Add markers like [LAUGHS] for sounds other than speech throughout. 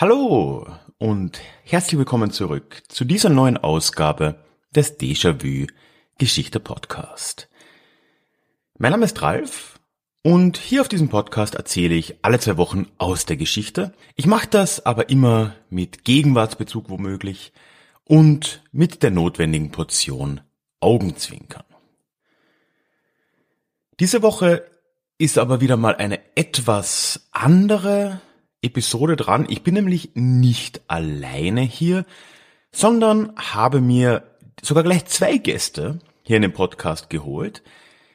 Hallo und herzlich willkommen zurück zu dieser neuen Ausgabe des Déjà-vu Geschichte Podcast. Mein Name ist Ralf und hier auf diesem Podcast erzähle ich alle zwei Wochen aus der Geschichte. Ich mache das aber immer mit Gegenwartsbezug womöglich und mit der notwendigen Portion Augenzwinkern. Diese Woche ist aber wieder mal eine etwas andere Episode dran. Ich bin nämlich nicht alleine hier, sondern habe mir sogar gleich zwei Gäste hier in den Podcast geholt,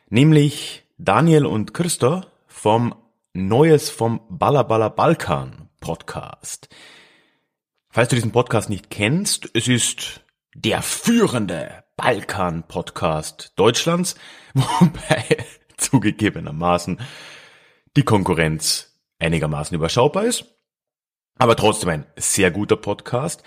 nämlich Daniel und Christo vom Neues vom Ballaballa Balkan Podcast. Falls du diesen Podcast nicht kennst, es ist der führende Balkan-Podcast Deutschlands, [LAUGHS] wobei zugegebenermaßen die Konkurrenz einigermaßen überschaubar ist, aber trotzdem ein sehr guter Podcast.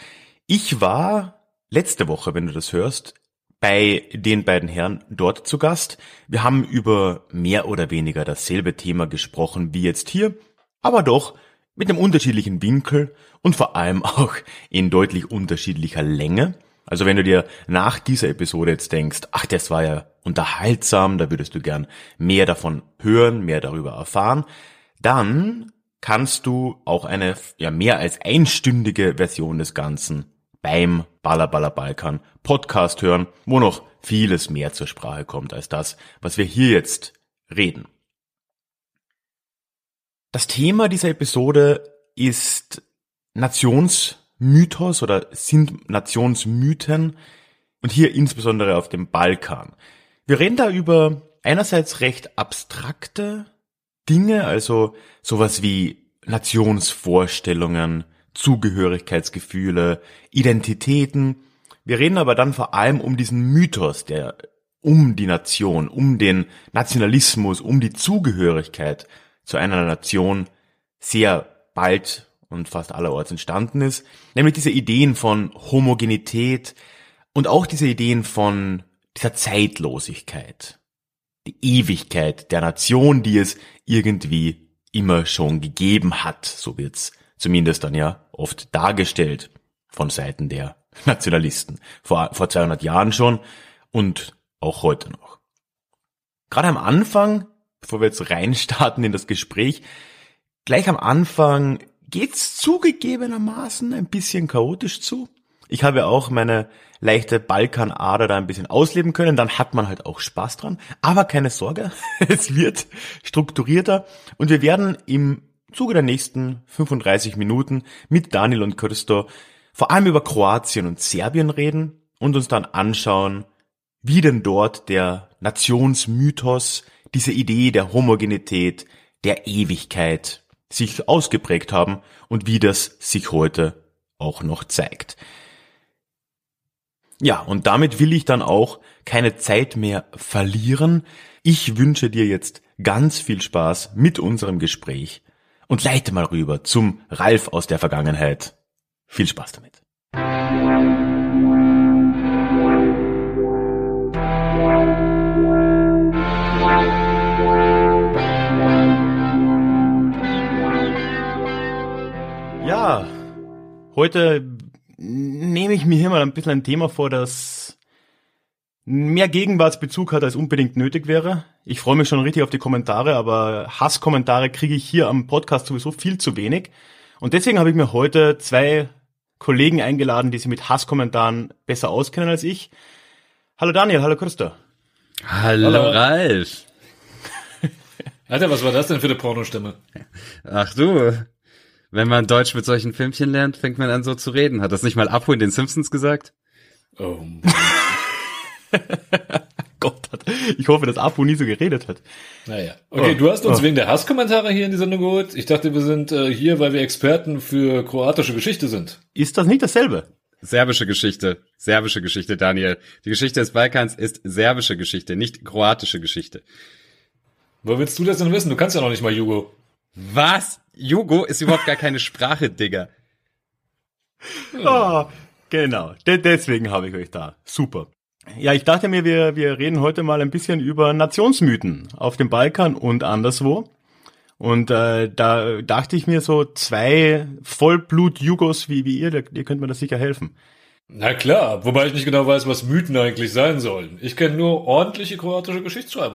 Ich war letzte Woche, wenn du das hörst, bei den beiden Herren dort zu Gast. Wir haben über mehr oder weniger dasselbe Thema gesprochen wie jetzt hier, aber doch mit einem unterschiedlichen Winkel und vor allem auch in deutlich unterschiedlicher Länge. Also wenn du dir nach dieser Episode jetzt denkst, ach, das war ja unterhaltsam, da würdest du gern mehr davon hören, mehr darüber erfahren, dann kannst du auch eine ja mehr als einstündige Version des Ganzen beim Baller Balkan Podcast hören, wo noch vieles mehr zur Sprache kommt als das, was wir hier jetzt reden. Das Thema dieser Episode ist Nationsmythos oder sind Nationsmythen und hier insbesondere auf dem Balkan. Wir reden da über einerseits recht abstrakte Dinge, also sowas wie Nationsvorstellungen, Zugehörigkeitsgefühle, Identitäten. Wir reden aber dann vor allem um diesen Mythos, der um die Nation, um den Nationalismus, um die Zugehörigkeit zu einer Nation sehr bald und fast allerorts entstanden ist, nämlich diese Ideen von Homogenität und auch diese Ideen von dieser Zeitlosigkeit die Ewigkeit der Nation, die es irgendwie immer schon gegeben hat. So wird's zumindest dann ja oft dargestellt von Seiten der [LAUGHS] Nationalisten. Vor, vor 200 Jahren schon und auch heute noch. Gerade am Anfang, bevor wir jetzt reinstarten in das Gespräch, gleich am Anfang geht's zugegebenermaßen ein bisschen chaotisch zu. Ich habe auch meine leichte Balkanader da ein bisschen ausleben können, dann hat man halt auch Spaß dran. Aber keine Sorge, [LAUGHS] es wird strukturierter und wir werden im Zuge der nächsten 35 Minuten mit Daniel und Christo vor allem über Kroatien und Serbien reden und uns dann anschauen, wie denn dort der Nationsmythos, diese Idee der Homogenität, der Ewigkeit sich ausgeprägt haben und wie das sich heute auch noch zeigt. Ja, und damit will ich dann auch keine Zeit mehr verlieren. Ich wünsche dir jetzt ganz viel Spaß mit unserem Gespräch und leite mal rüber zum Ralf aus der Vergangenheit. Viel Spaß damit. Ja, heute nehme ich mir hier mal ein bisschen ein Thema vor, das mehr Gegenwartsbezug hat, als unbedingt nötig wäre. Ich freue mich schon richtig auf die Kommentare, aber Hasskommentare kriege ich hier am Podcast sowieso viel zu wenig. Und deswegen habe ich mir heute zwei Kollegen eingeladen, die sich mit Hasskommentaren besser auskennen als ich. Hallo Daniel, hallo Christa. Hallo, hallo. Ralf. Alter, was war das denn für eine Pornostimme? Ach du, wenn man Deutsch mit solchen Filmchen lernt, fängt man an so zu reden. Hat das nicht mal Apu in den Simpsons gesagt? Oh Gott, [LAUGHS] ich hoffe, dass Apu nie so geredet hat. Naja. Okay, oh, du hast uns oh. wegen der Hasskommentare hier in die Sendung geholt. Ich dachte, wir sind äh, hier, weil wir Experten für kroatische Geschichte sind. Ist das nicht dasselbe? Serbische Geschichte. Serbische Geschichte, Daniel. Die Geschichte des Balkans ist serbische Geschichte, nicht kroatische Geschichte. Wo willst du das denn wissen? Du kannst ja noch nicht mal Jugo. Was? Jugo ist überhaupt gar keine Sprache, Digga. Ah, genau. De deswegen habe ich euch da. Super. Ja, ich dachte mir, wir, wir reden heute mal ein bisschen über Nationsmythen auf dem Balkan und anderswo. Und äh, da dachte ich mir so, zwei Vollblut-Jugos wie, wie ihr, ihr könnt mir das sicher helfen. Na klar, wobei ich nicht genau weiß, was Mythen eigentlich sein sollen. Ich kenne nur ordentliche kroatische Geschichtsschreiber.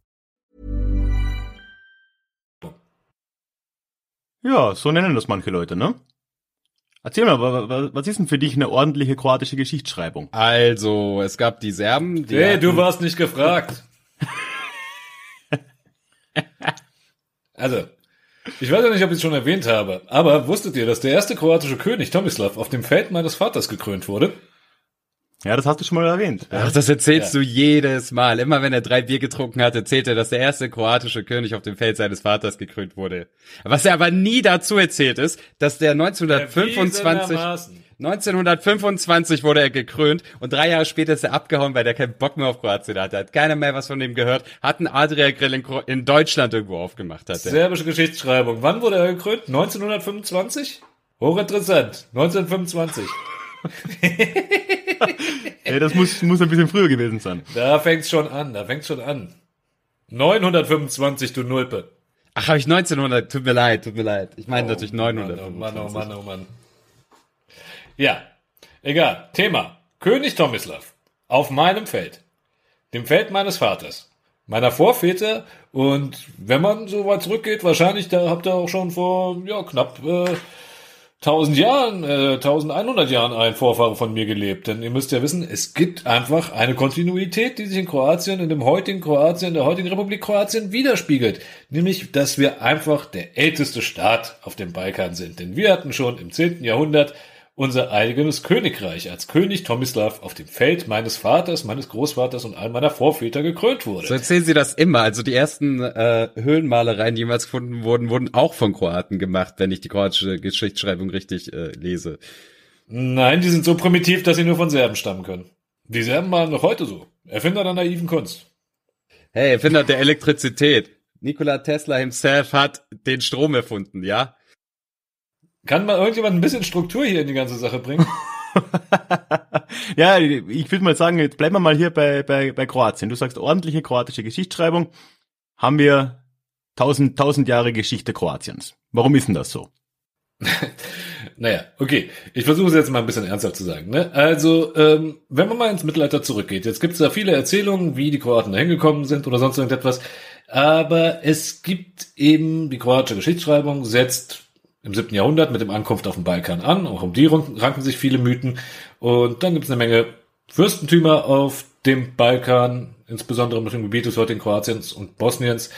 Ja, so nennen das manche Leute, ne? Erzähl mal, wa- wa- was ist denn für dich eine ordentliche kroatische Geschichtsschreibung? Also, es gab die Serben, die Hey, hatten- du warst nicht gefragt. [LAUGHS] also, ich weiß ja nicht, ob ich es schon erwähnt habe, aber wusstet ihr, dass der erste kroatische König Tomislav auf dem Feld meines Vaters gekrönt wurde? Ja, das hast du schon mal erwähnt. Ach, das erzählst du jedes Mal. Immer wenn er drei Bier getrunken hat, erzählt er, dass der erste kroatische König auf dem Feld seines Vaters gekrönt wurde. Was er aber nie dazu erzählt ist, dass der 1925, Erwiesenermaßen. 1925 wurde er gekrönt und drei Jahre später ist er abgehauen, weil der keinen Bock mehr auf Kroatien hatte. Hat keiner mehr was von dem gehört. Hat einen Adria Grill in, in Deutschland irgendwo aufgemacht. Hat er. Serbische Geschichtsschreibung. Wann wurde er gekrönt? 1925? Hochinteressant. 1925. [LAUGHS] Ja, das muss, muss ein bisschen früher gewesen sein. Da fängt's schon an, da fängt's schon an. 925, du Nulpe. Ach, habe ich 1900. Tut mir leid, tut mir leid. Ich meine natürlich Oh 900. Mann, oh Mann, oh Mann. Ja, egal. Thema. König Tomislav. Auf meinem Feld. Dem Feld meines Vaters. Meiner Vorväter. Und wenn man so weit zurückgeht, wahrscheinlich, da habt ihr auch schon vor, ja, knapp, äh, 1000 Jahren, äh, 1100 Jahren ein Vorfahre von mir gelebt. Denn ihr müsst ja wissen, es gibt einfach eine Kontinuität, die sich in Kroatien, in dem heutigen Kroatien, in der heutigen Republik Kroatien widerspiegelt. Nämlich, dass wir einfach der älteste Staat auf dem Balkan sind. Denn wir hatten schon im 10. Jahrhundert unser eigenes Königreich, als König Tomislav auf dem Feld meines Vaters, meines Großvaters und all meiner Vorväter gekrönt wurde. So erzählen sie das immer. Also die ersten äh, Höhlenmalereien, die jemals gefunden wurden, wurden auch von Kroaten gemacht, wenn ich die kroatische Geschichtsschreibung richtig äh, lese. Nein, die sind so primitiv, dass sie nur von Serben stammen können. Die Serben malen noch heute so. Erfinder der naiven Kunst. Hey, Erfinder der Elektrizität. Nikola Tesla himself hat den Strom erfunden, ja? Kann mal irgendjemand ein bisschen Struktur hier in die ganze Sache bringen? [LAUGHS] ja, ich würde mal sagen, jetzt bleiben wir mal hier bei, bei, bei Kroatien. Du sagst ordentliche kroatische Geschichtsschreibung. Haben wir tausend, tausend Jahre Geschichte Kroatiens. Warum ist denn das so? [LAUGHS] Naja, okay. Ich versuche es jetzt mal ein bisschen ernsthaft zu sagen. Ne? Also, ähm, wenn man mal ins Mittelalter zurückgeht, jetzt gibt es da viele Erzählungen, wie die Kroaten da hingekommen sind oder sonst irgendetwas. Aber es gibt eben, die kroatische Geschichtsschreibung setzt im 7. Jahrhundert mit dem Ankunft auf den Balkan an. Auch um die ranken sich viele Mythen. Und dann gibt es eine Menge Fürstentümer auf dem Balkan, insbesondere mit dem Gebiet des heutigen Kroatiens und Bosniens,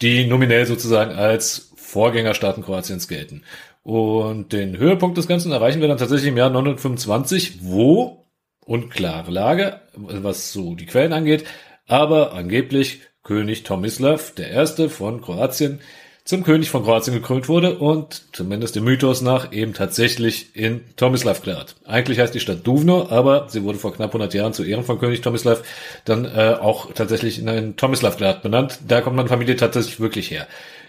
die nominell sozusagen als Vorgängerstaaten Kroatiens gelten. Und den Höhepunkt des Ganzen erreichen wir dann tatsächlich im Jahr 925, wo, unklare Lage, was so die Quellen angeht, aber angeblich König Tomislav, erste von Kroatien, zum König von Kroatien gekrönt wurde und zumindest dem Mythos nach eben tatsächlich in Tomislavgrad. Eigentlich heißt die Stadt Duvno, aber sie wurde vor knapp 100 Jahren zu Ehren von König Tomislav dann äh, auch tatsächlich in ein Tomislavgrad benannt. Da kommt meine Familie tatsächlich wirklich her.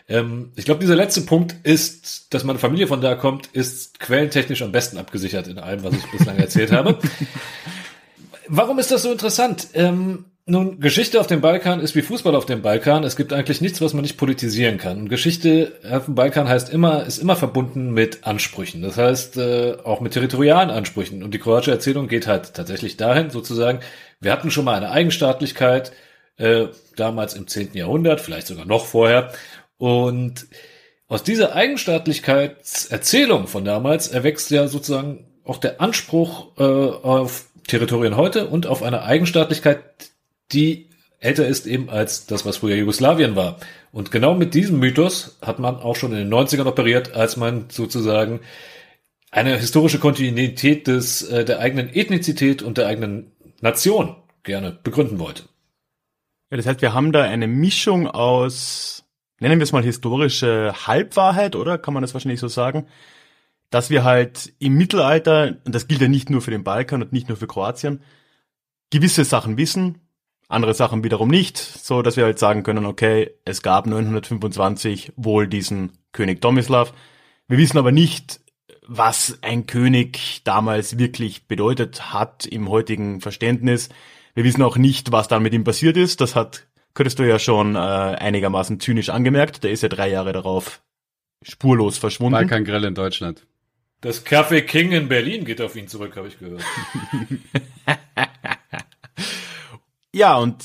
Ähm, ich glaube, dieser letzte Punkt ist, dass meine Familie von da kommt, ist quellentechnisch am besten abgesichert in allem, was ich bislang erzählt habe. [LAUGHS] Warum ist das so interessant? Ähm, nun, Geschichte auf dem Balkan ist wie Fußball auf dem Balkan. Es gibt eigentlich nichts, was man nicht politisieren kann. Geschichte auf dem Balkan heißt immer, ist immer verbunden mit Ansprüchen. Das heißt, äh, auch mit territorialen Ansprüchen. Und die kroatische Erzählung geht halt tatsächlich dahin, sozusagen, wir hatten schon mal eine Eigenstaatlichkeit, äh, damals im 10. Jahrhundert, vielleicht sogar noch vorher. Und aus dieser Eigenstaatlichkeitserzählung von damals erwächst ja sozusagen auch der Anspruch äh, auf Territorien heute und auf eine Eigenstaatlichkeit, die älter ist eben als das, was früher Jugoslawien war. Und genau mit diesem Mythos hat man auch schon in den 90ern operiert, als man sozusagen eine historische Kontinuität des, äh, der eigenen Ethnizität und der eigenen Nation gerne begründen wollte. Ja, das heißt, wir haben da eine Mischung aus, nennen wir es mal historische Halbwahrheit, oder? Kann man das wahrscheinlich so sagen? Dass wir halt im Mittelalter, und das gilt ja nicht nur für den Balkan und nicht nur für Kroatien, gewisse Sachen wissen, andere Sachen wiederum nicht, so dass wir halt sagen können, okay, es gab 925 wohl diesen König Tomislav. Wir wissen aber nicht, was ein König damals wirklich bedeutet hat im heutigen Verständnis. Wir wissen auch nicht, was dann mit ihm passiert ist. Das hat könntest du ja schon äh, einigermaßen zynisch angemerkt. Der ist ja drei Jahre darauf spurlos verschwunden. Balkan Grell in Deutschland. Das Café King in Berlin geht auf ihn zurück, habe ich gehört. [LAUGHS] Ja, und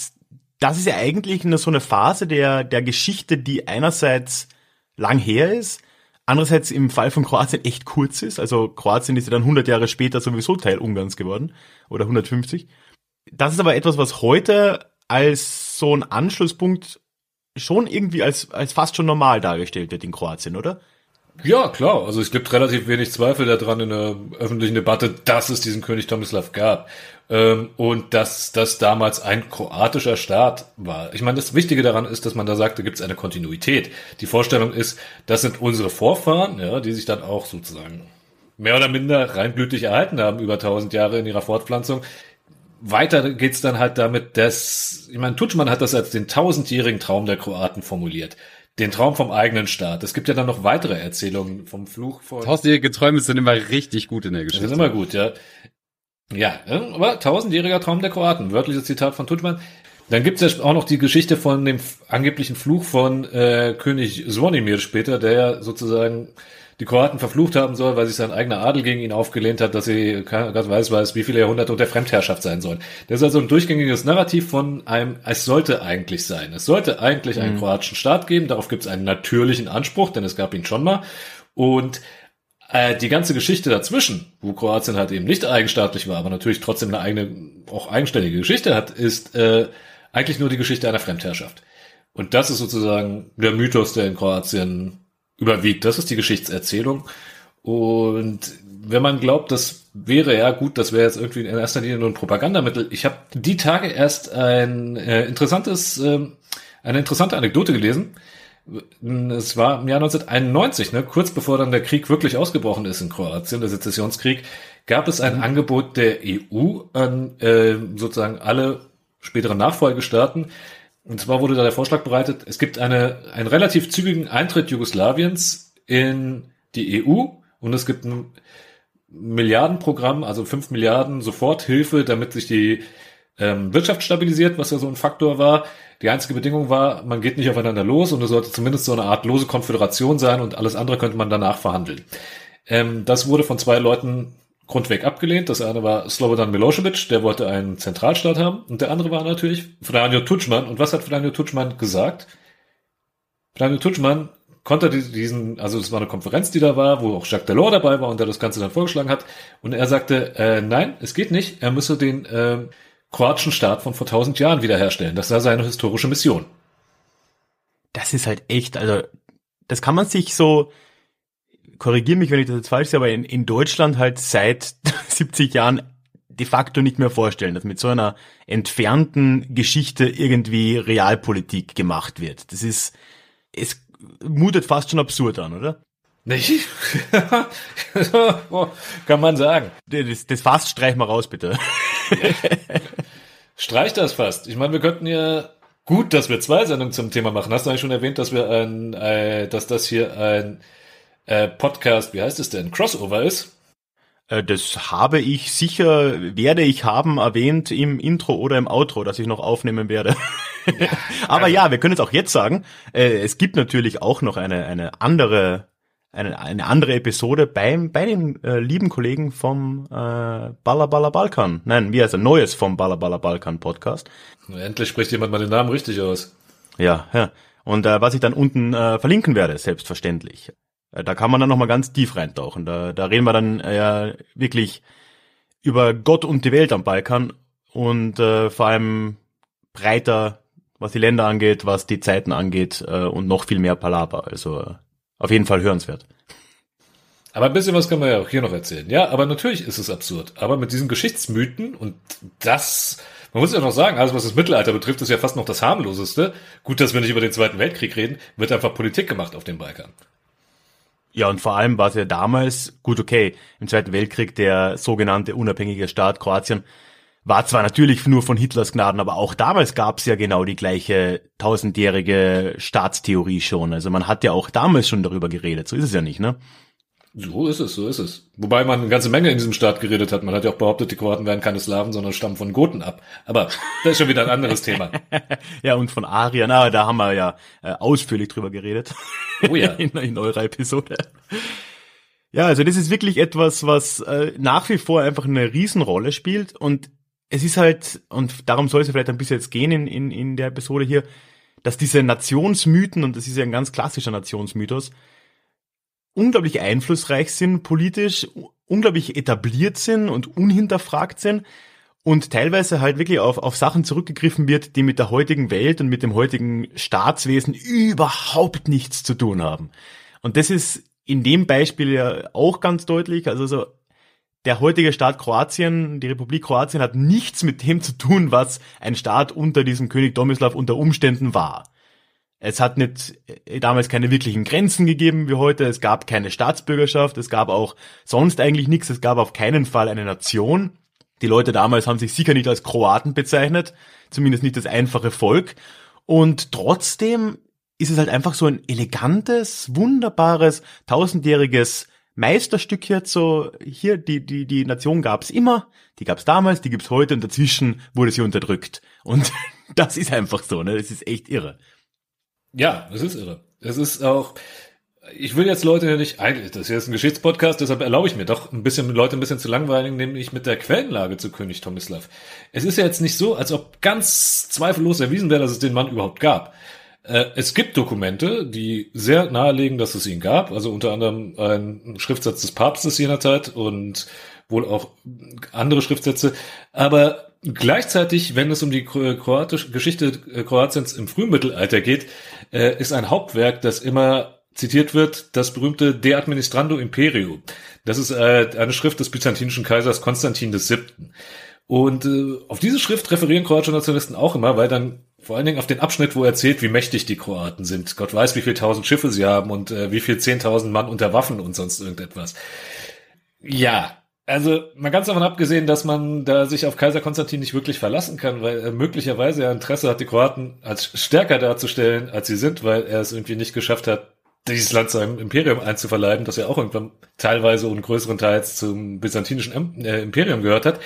das ist ja eigentlich nur so eine Phase der, der Geschichte, die einerseits lang her ist, andererseits im Fall von Kroatien echt kurz ist. Also Kroatien ist ja dann 100 Jahre später sowieso Teil Ungarns geworden oder 150. Das ist aber etwas, was heute als so ein Anschlusspunkt schon irgendwie als, als fast schon normal dargestellt wird in Kroatien, oder? Ja, klar. Also es gibt relativ wenig Zweifel daran in der öffentlichen Debatte, dass es diesen König Tomislav gab. Ähm, und dass das damals ein kroatischer Staat war. Ich meine, das Wichtige daran ist, dass man da sagt, da gibt es eine Kontinuität. Die Vorstellung ist, das sind unsere Vorfahren, ja, die sich dann auch sozusagen mehr oder minder reinblütig erhalten haben über tausend Jahre in ihrer Fortpflanzung. Weiter geht's dann halt damit, dass, ich meine, Tutschmann hat das als den tausendjährigen Traum der Kroaten formuliert den Traum vom eigenen Staat. Es gibt ja dann noch weitere Erzählungen vom Fluch von. Tausendjährige Träume sind immer richtig gut in der Geschichte. Das sind immer gut, ja. Ja, aber tausendjähriger Traum der Kroaten. Wörtliches Zitat von Tutman. Dann gibt es ja auch noch die Geschichte von dem angeblichen Fluch von äh, König Zvonimir später, der ja sozusagen die Kroaten verflucht haben soll, weil sich sein eigener Adel gegen ihn aufgelehnt hat, dass sie Gott weiß weiß, wie viele Jahrhunderte unter Fremdherrschaft sein sollen. Das ist also ein durchgängiges Narrativ von einem, es sollte eigentlich sein. Es sollte eigentlich einen mhm. kroatischen Staat geben, darauf gibt es einen natürlichen Anspruch, denn es gab ihn schon mal. Und äh, die ganze Geschichte dazwischen, wo Kroatien halt eben nicht eigenstaatlich war, aber natürlich trotzdem eine eigene, auch eigenständige Geschichte hat, ist äh, eigentlich nur die Geschichte einer Fremdherrschaft. Und das ist sozusagen der Mythos, der in Kroatien überwiegt. Das ist die Geschichtserzählung. Und wenn man glaubt, das wäre ja gut, das wäre jetzt irgendwie in erster Linie nur ein Propagandamittel. Ich habe die Tage erst ein äh, interessantes, äh, eine interessante Anekdote gelesen. Es war im Jahr 1991, ne, kurz bevor dann der Krieg wirklich ausgebrochen ist in Kroatien, der Sezessionskrieg, gab es ein mhm. Angebot der EU an äh, sozusagen alle späteren Nachfolgestaaten, und zwar wurde da der Vorschlag bereitet, es gibt eine, einen relativ zügigen Eintritt Jugoslawiens in die EU und es gibt ein Milliardenprogramm, also fünf Milliarden Soforthilfe, damit sich die ähm, Wirtschaft stabilisiert, was ja so ein Faktor war. Die einzige Bedingung war, man geht nicht aufeinander los und es sollte zumindest so eine Art lose Konföderation sein und alles andere könnte man danach verhandeln. Ähm, das wurde von zwei Leuten grundweg abgelehnt. Das eine war Slobodan Milosevic, der wollte einen Zentralstaat haben. Und der andere war natürlich Franjo Tutschmann. Und was hat Franjo Tutschmann gesagt? Franjo Tutschmann konnte diesen, also es war eine Konferenz, die da war, wo auch Jacques Delors dabei war und der das Ganze dann vorgeschlagen hat. Und er sagte, äh, nein, es geht nicht. Er müsse den äh, kroatischen Staat von vor tausend Jahren wiederherstellen. Das sei seine historische Mission. Das ist halt echt, also das kann man sich so, korrigiere mich, wenn ich das jetzt falsch sehe, aber in, in Deutschland halt seit [LAUGHS] 70 Jahren de facto nicht mehr vorstellen, dass mit so einer entfernten Geschichte irgendwie Realpolitik gemacht wird. Das ist, es mutet fast schon absurd an, oder? Nicht? [LAUGHS] Kann man sagen. Das, das Fast streich mal raus, bitte. [LAUGHS] streich das fast. Ich meine, wir könnten ja gut, dass wir zwei Sendungen zum Thema machen. Hast du eigentlich schon erwähnt, dass wir ein, äh, dass das hier ein äh, Podcast, wie heißt es denn, Crossover ist? Äh, das habe ich sicher, werde ich haben erwähnt im Intro oder im Outro, dass ich noch aufnehmen werde. Ja, [LAUGHS] Aber also. ja, wir können es auch jetzt sagen. Äh, es gibt natürlich auch noch eine, eine andere, eine, eine andere Episode beim, bei den äh, lieben Kollegen vom äh, Balla Balla Balkan. Nein, wie heißt er? Neues vom Balla Balla Balkan Podcast. Endlich spricht jemand mal den Namen richtig aus. Ja, ja. Und äh, was ich dann unten äh, verlinken werde, selbstverständlich. Äh, da kann man dann nochmal ganz tief reintauchen. Da, da reden wir dann äh, wirklich über Gott und die Welt am Balkan und äh, vor allem breiter, was die Länder angeht, was die Zeiten angeht äh, und noch viel mehr Palaber. Also äh, auf jeden Fall hörenswert. Aber ein bisschen was kann man ja auch hier noch erzählen. Ja, aber natürlich ist es absurd. Aber mit diesen Geschichtsmythen und das, man muss ja noch sagen, alles was das Mittelalter betrifft, ist ja fast noch das harmloseste. Gut, dass wir nicht über den Zweiten Weltkrieg reden, wird einfach Politik gemacht auf dem Balkan. Ja, und vor allem war es ja damals, gut, okay, im Zweiten Weltkrieg der sogenannte unabhängige Staat Kroatien war zwar natürlich nur von Hitlers Gnaden, aber auch damals gab es ja genau die gleiche tausendjährige Staatstheorie schon. Also man hat ja auch damals schon darüber geredet, so ist es ja nicht, ne? So ist es, so ist es. Wobei man eine ganze Menge in diesem Staat geredet hat. Man hat ja auch behauptet, die Kroaten wären keine Slawen, sondern stammen von Goten ab. Aber das ist schon wieder ein anderes Thema. [LAUGHS] ja, und von Ariern, aber da haben wir ja äh, ausführlich drüber geredet. Oh ja. [LAUGHS] in, in eurer Episode. Ja, also das ist wirklich etwas, was äh, nach wie vor einfach eine Riesenrolle spielt und es ist halt, und darum soll es ja vielleicht ein bisschen jetzt gehen in, in, in der Episode hier, dass diese Nationsmythen, und das ist ja ein ganz klassischer Nationsmythos, unglaublich einflussreich sind politisch, unglaublich etabliert sind und unhinterfragt sind und teilweise halt wirklich auf, auf Sachen zurückgegriffen wird, die mit der heutigen Welt und mit dem heutigen Staatswesen überhaupt nichts zu tun haben. Und das ist in dem Beispiel ja auch ganz deutlich. Also so der heutige Staat Kroatien, die Republik Kroatien hat nichts mit dem zu tun, was ein Staat unter diesem König Domislav unter Umständen war. Es hat nicht äh, damals keine wirklichen Grenzen gegeben wie heute. Es gab keine Staatsbürgerschaft. Es gab auch sonst eigentlich nichts. Es gab auf keinen Fall eine Nation. Die Leute damals haben sich sicher nicht als Kroaten bezeichnet. Zumindest nicht das einfache Volk. Und trotzdem ist es halt einfach so ein elegantes, wunderbares, tausendjähriges Meisterstück jetzt so, hier, die, die, die Nation gab's immer, die gab's damals, die gibt's heute und dazwischen wurde sie unterdrückt. Und [LAUGHS] das ist einfach so, ne? Das ist echt irre. Ja, es ist irre. Es ist auch, ich will jetzt Leute nicht, eigentlich, das hier ist ein Geschichtspodcast, deshalb erlaube ich mir doch ein bisschen, Leute ein bisschen zu langweilig, nämlich mit der Quellenlage zu König Tomislav. Es ist ja jetzt nicht so, als ob ganz zweifellos erwiesen wäre, dass es den Mann überhaupt gab. Äh, es gibt Dokumente, die sehr nahelegen, dass es ihn gab, also unter anderem ein Schriftsatz des Papstes jener Zeit und wohl auch andere Schriftsätze, aber gleichzeitig, wenn es um die kroatische Geschichte äh, Kroatiens im Frühmittelalter geht, äh, ist ein Hauptwerk, das immer zitiert wird, das berühmte De Administrando Imperio. Das ist eine Schrift des byzantinischen Kaisers Konstantin VII. Und äh, auf diese Schrift referieren kroatische Nationalisten auch immer, weil dann vor allen Dingen auf den Abschnitt, wo er erzählt, wie mächtig die Kroaten sind. Gott weiß, wie viel tausend Schiffe sie haben und äh, wie viel zehntausend Mann unter Waffen und sonst irgendetwas. Ja, also mal ganz davon abgesehen, dass man da sich auf Kaiser Konstantin nicht wirklich verlassen kann, weil er möglicherweise ja Interesse hat, die Kroaten als stärker darzustellen, als sie sind, weil er es irgendwie nicht geschafft hat, dieses Land seinem Imperium einzuverleiben, das ja auch irgendwann teilweise und größeren Teils zum byzantinischen äh, Imperium gehört hat.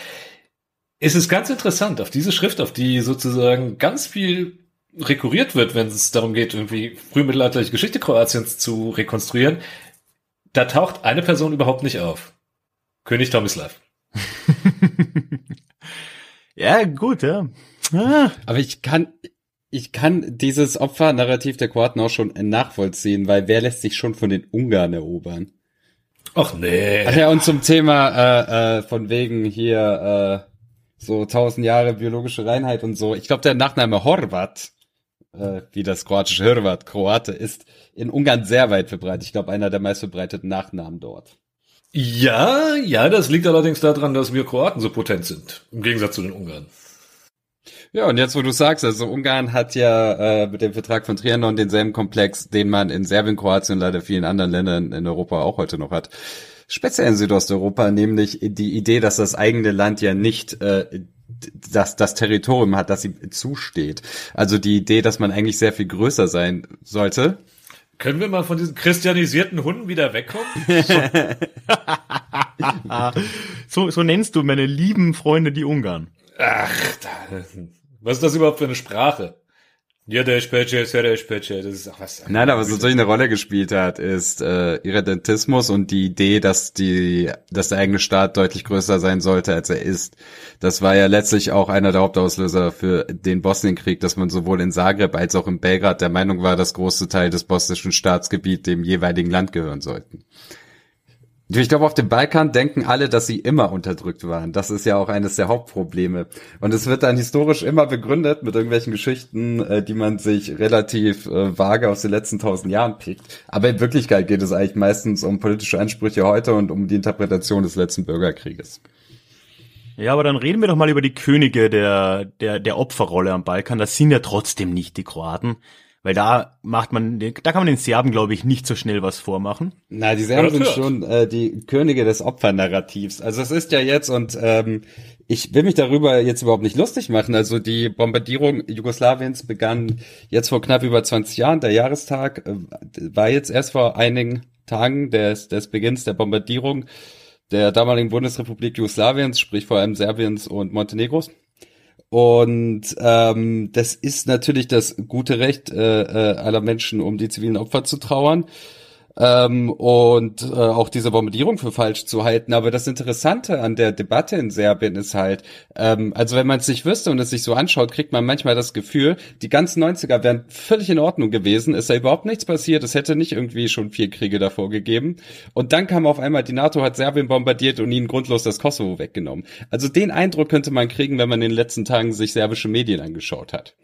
Es ist ganz interessant, auf diese Schrift, auf die sozusagen ganz viel rekurriert wird, wenn es darum geht, irgendwie frühmittelalterliche Geschichte Kroatiens zu rekonstruieren, da taucht eine Person überhaupt nicht auf. König Tomislav. [LAUGHS] ja, gut, ja. Ah. Aber ich kann, ich kann dieses Opfernarrativ der Kroaten auch schon nachvollziehen, weil wer lässt sich schon von den Ungarn erobern? Ach nee. Ach ja, und zum Thema äh, äh, von wegen hier äh, so tausend Jahre biologische Reinheit und so. Ich glaube, der Nachname Horvat, äh, wie das kroatische Horvat, Kroate, ist in Ungarn sehr weit verbreitet. Ich glaube, einer der meist verbreiteten Nachnamen dort. Ja, ja, das liegt allerdings daran, dass wir Kroaten so potent sind, im Gegensatz zu den Ungarn. Ja, und jetzt, wo du sagst, also Ungarn hat ja äh, mit dem Vertrag von Trianon denselben Komplex, den man in Serbien, Kroatien und leider vielen anderen Ländern in Europa auch heute noch hat. Speziell in Südosteuropa, nämlich die Idee, dass das eigene Land ja nicht äh, das, das Territorium hat, das ihm zusteht. Also die Idee, dass man eigentlich sehr viel größer sein sollte können wir mal von diesen christianisierten Hunden wieder wegkommen? [LAUGHS] so, so nennst du meine lieben Freunde die Ungarn. Ach, da, was ist das überhaupt für eine Sprache? Ja, der Specie, der Specie, das ist auch was. Nein, aber was natürlich eine Rolle gespielt hat, ist äh, Irredentismus und die Idee, dass die, dass der eigene Staat deutlich größer sein sollte, als er ist. Das war ja letztlich auch einer der Hauptauslöser für den Bosnienkrieg, dass man sowohl in Zagreb als auch in Belgrad der Meinung war, dass große Teil des bosnischen Staatsgebiets dem jeweiligen Land gehören sollten. Ich glaube, auf dem Balkan denken alle, dass sie immer unterdrückt waren. Das ist ja auch eines der Hauptprobleme. Und es wird dann historisch immer begründet mit irgendwelchen Geschichten, äh, die man sich relativ äh, vage aus den letzten tausend Jahren pickt. Aber in Wirklichkeit geht es eigentlich meistens um politische Ansprüche heute und um die Interpretation des letzten Bürgerkrieges. Ja, aber dann reden wir doch mal über die Könige der, der, der Opferrolle am Balkan. Das sind ja trotzdem nicht die Kroaten. Weil da macht man, da kann man den Serben, glaube ich, nicht so schnell was vormachen. Na, die Serben sind schon äh, die Könige des Opfernarrativs. Also es ist ja jetzt und ähm, ich will mich darüber jetzt überhaupt nicht lustig machen. Also die Bombardierung Jugoslawiens begann jetzt vor knapp über 20 Jahren. Der Jahrestag äh, war jetzt erst vor einigen Tagen des, des Beginns der Bombardierung der damaligen Bundesrepublik Jugoslawiens, sprich vor allem Serbiens und Montenegros. Und ähm, das ist natürlich das gute Recht äh, äh, aller Menschen, um die zivilen Opfer zu trauern ähm, und äh, auch diese Bombardierung für falsch zu halten. Aber das Interessante an der Debatte in Serbien ist halt, ähm, also wenn man es sich wüsste und es sich so anschaut, kriegt man manchmal das Gefühl, die ganzen 90er wären völlig in Ordnung gewesen, ist da überhaupt nichts passiert, es hätte nicht irgendwie schon vier Kriege davor gegeben. Und dann kam auf einmal, die NATO hat Serbien bombardiert und ihnen grundlos das Kosovo weggenommen. Also den Eindruck könnte man kriegen, wenn man in den letzten Tagen sich serbische Medien angeschaut hat.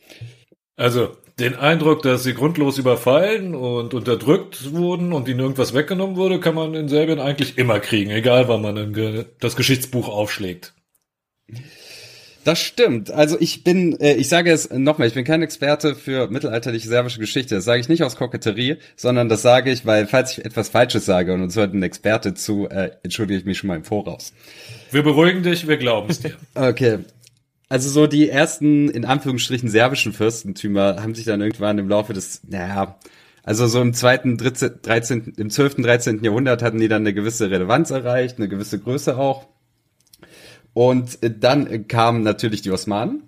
Also, den Eindruck, dass sie grundlos überfallen und unterdrückt wurden und ihnen irgendwas weggenommen wurde, kann man in Serbien eigentlich immer kriegen, egal wann man das Geschichtsbuch aufschlägt. Das stimmt. Also ich bin, äh, ich sage es nochmal, ich bin kein Experte für mittelalterliche serbische Geschichte. Das sage ich nicht aus Koketterie, sondern das sage ich, weil falls ich etwas Falsches sage und uns hört ein Experte zu, äh, entschuldige ich mich schon mal im Voraus. Wir beruhigen dich, wir glauben es dir. [LAUGHS] okay. Also so die ersten, in Anführungsstrichen, serbischen Fürstentümer haben sich dann irgendwann im Laufe des, naja, also so im zweiten, 13, im 12., 13. Jahrhundert hatten die dann eine gewisse Relevanz erreicht, eine gewisse Größe auch. Und dann kamen natürlich die Osmanen,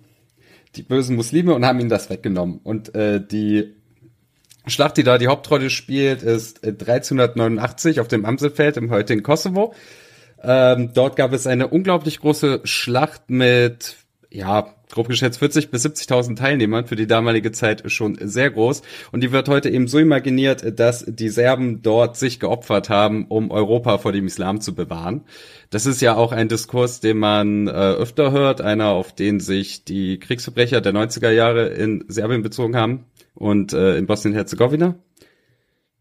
die bösen Muslime, und haben ihnen das weggenommen. Und äh, die Schlacht, die da die Hauptrolle spielt, ist 1389 auf dem Amselfeld im heutigen Kosovo. Ähm, dort gab es eine unglaublich große Schlacht mit ja, grob geschätzt 40 bis 70.000 Teilnehmern für die damalige Zeit schon sehr groß. Und die wird heute eben so imaginiert, dass die Serben dort sich geopfert haben, um Europa vor dem Islam zu bewahren. Das ist ja auch ein Diskurs, den man äh, öfter hört, einer, auf den sich die Kriegsverbrecher der 90er Jahre in Serbien bezogen haben und äh, in Bosnien-Herzegowina.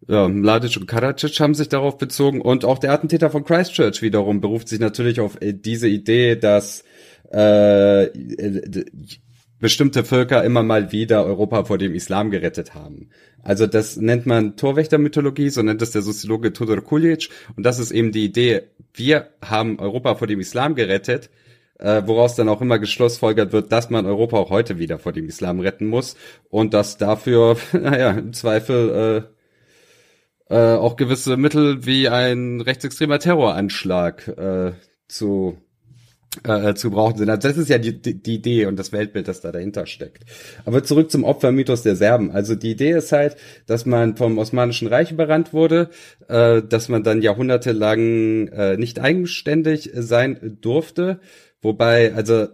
Ja, Mladic und Karadzic haben sich darauf bezogen und auch der Attentäter von Christchurch wiederum beruft sich natürlich auf äh, diese Idee, dass äh, bestimmte Völker immer mal wieder Europa vor dem Islam gerettet haben. Also das nennt man Torwächtermythologie, so nennt es der Soziologe Tudor Kulic. Und das ist eben die Idee, wir haben Europa vor dem Islam gerettet, äh, woraus dann auch immer geschlussfolgert wird, dass man Europa auch heute wieder vor dem Islam retten muss und dass dafür, [LAUGHS] naja, im Zweifel äh, äh, auch gewisse Mittel wie ein rechtsextremer Terroranschlag äh, zu äh, zu brauchen sind. Also das ist ja die, die, die Idee und das Weltbild, das da dahinter steckt. Aber zurück zum Opfermythos der Serben. Also die Idee ist halt, dass man vom Osmanischen Reich überrannt wurde, äh, dass man dann jahrhundertelang äh, nicht eigenständig sein durfte. Wobei, also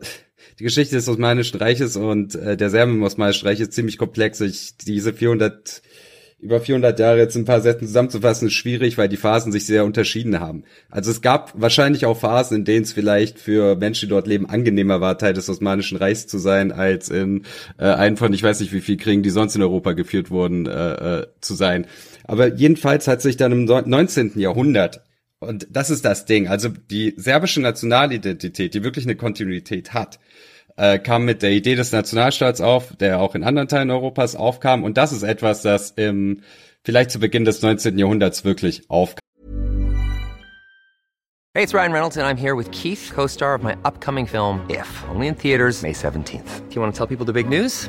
die Geschichte des Osmanischen Reiches und äh, der Serben im Osmanischen Reich ist ziemlich komplex. Ich, diese 400 über 400 Jahre jetzt ein paar Sätzen zusammenzufassen, ist schwierig, weil die Phasen sich sehr unterschieden haben. Also es gab wahrscheinlich auch Phasen, in denen es vielleicht für Menschen, die dort leben, angenehmer war, Teil des Osmanischen Reichs zu sein, als in äh, einen von ich weiß nicht wie viel Kriegen, die sonst in Europa geführt wurden, äh, äh, zu sein. Aber jedenfalls hat sich dann im 19. Jahrhundert und das ist das Ding. Also die serbische Nationalidentität, die wirklich eine Kontinuität hat, äh, kam mit der Idee des Nationalstaats auf, der auch in anderen Teilen Europas aufkam. Und das ist etwas, das im, vielleicht zu Beginn des 19. Jahrhunderts wirklich aufkam. Hey, it's Ryan Reynolds and I'm here with Keith, co-star of my upcoming film If, only in theaters May 17th. Do you want to tell people the big news?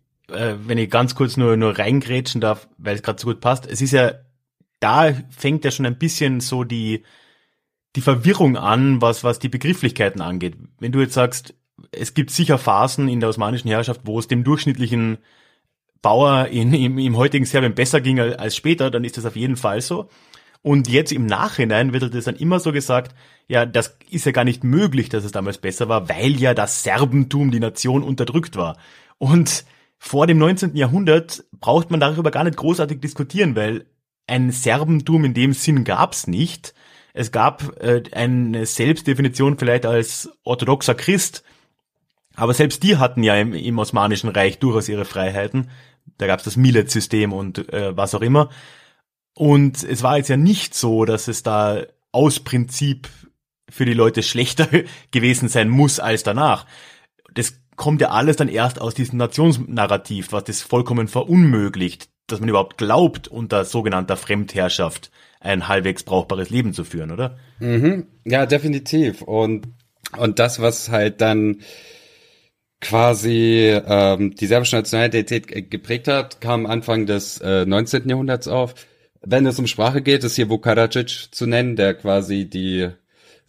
äh, wenn ich ganz kurz nur, nur reingrätschen darf, weil es gerade so gut passt, es ist ja, da fängt ja schon ein bisschen so die, die Verwirrung an, was, was die Begrifflichkeiten angeht. Wenn du jetzt sagst, es gibt sicher Phasen in der osmanischen Herrschaft, wo es dem durchschnittlichen Bauer in, im, im heutigen Serbien besser ging als, später, dann ist das auf jeden Fall so. Und jetzt im Nachhinein wird das dann immer so gesagt, ja, das ist ja gar nicht möglich, dass es damals besser war, weil ja das Serbentum, die Nation unterdrückt war. Und vor dem 19. Jahrhundert braucht man darüber gar nicht großartig diskutieren, weil ein Serbentum in dem Sinn gab's nicht. Es gab äh, eine Selbstdefinition vielleicht als orthodoxer Christ, aber selbst die hatten ja im, im Osmanischen Reich durchaus ihre Freiheiten. Da gab's das Millet-System und äh, was auch immer. Und es war jetzt ja nicht so, dass es da aus Prinzip für die Leute schlechter [LAUGHS] gewesen sein muss als danach. Das kommt ja alles dann erst aus diesem Nationsnarrativ, was das vollkommen verunmöglicht, dass man überhaupt glaubt, unter sogenannter Fremdherrschaft ein halbwegs brauchbares Leben zu führen, oder? Mhm. Ja, definitiv. Und, und das, was halt dann quasi ähm, die serbische Nationalität geprägt hat, kam Anfang des äh, 19. Jahrhunderts auf. Wenn es um Sprache geht, ist hier Vukaracic zu nennen, der quasi die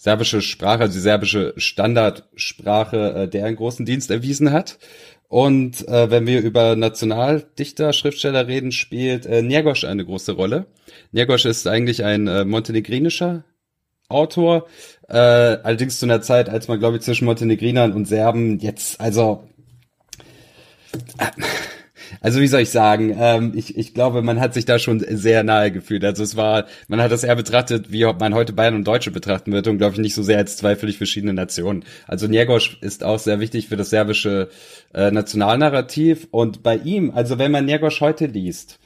serbische Sprache, also die serbische Standardsprache, äh, der einen großen Dienst erwiesen hat. Und äh, wenn wir über Nationaldichter, Schriftsteller reden, spielt äh, Njegoš eine große Rolle. Njegoš ist eigentlich ein äh, montenegrinischer Autor, äh, allerdings zu einer Zeit, als man, glaube ich, zwischen Montenegrinern und Serben jetzt, also äh, also wie soll ich sagen, ähm, ich, ich glaube, man hat sich da schon sehr nahe gefühlt. Also es war, man hat das eher betrachtet, wie man heute Bayern und Deutsche betrachten wird und glaube ich nicht so sehr als zwei völlig verschiedene Nationen. Also Njegoš ist auch sehr wichtig für das serbische äh, Nationalnarrativ und bei ihm, also wenn man Njegoš heute liest,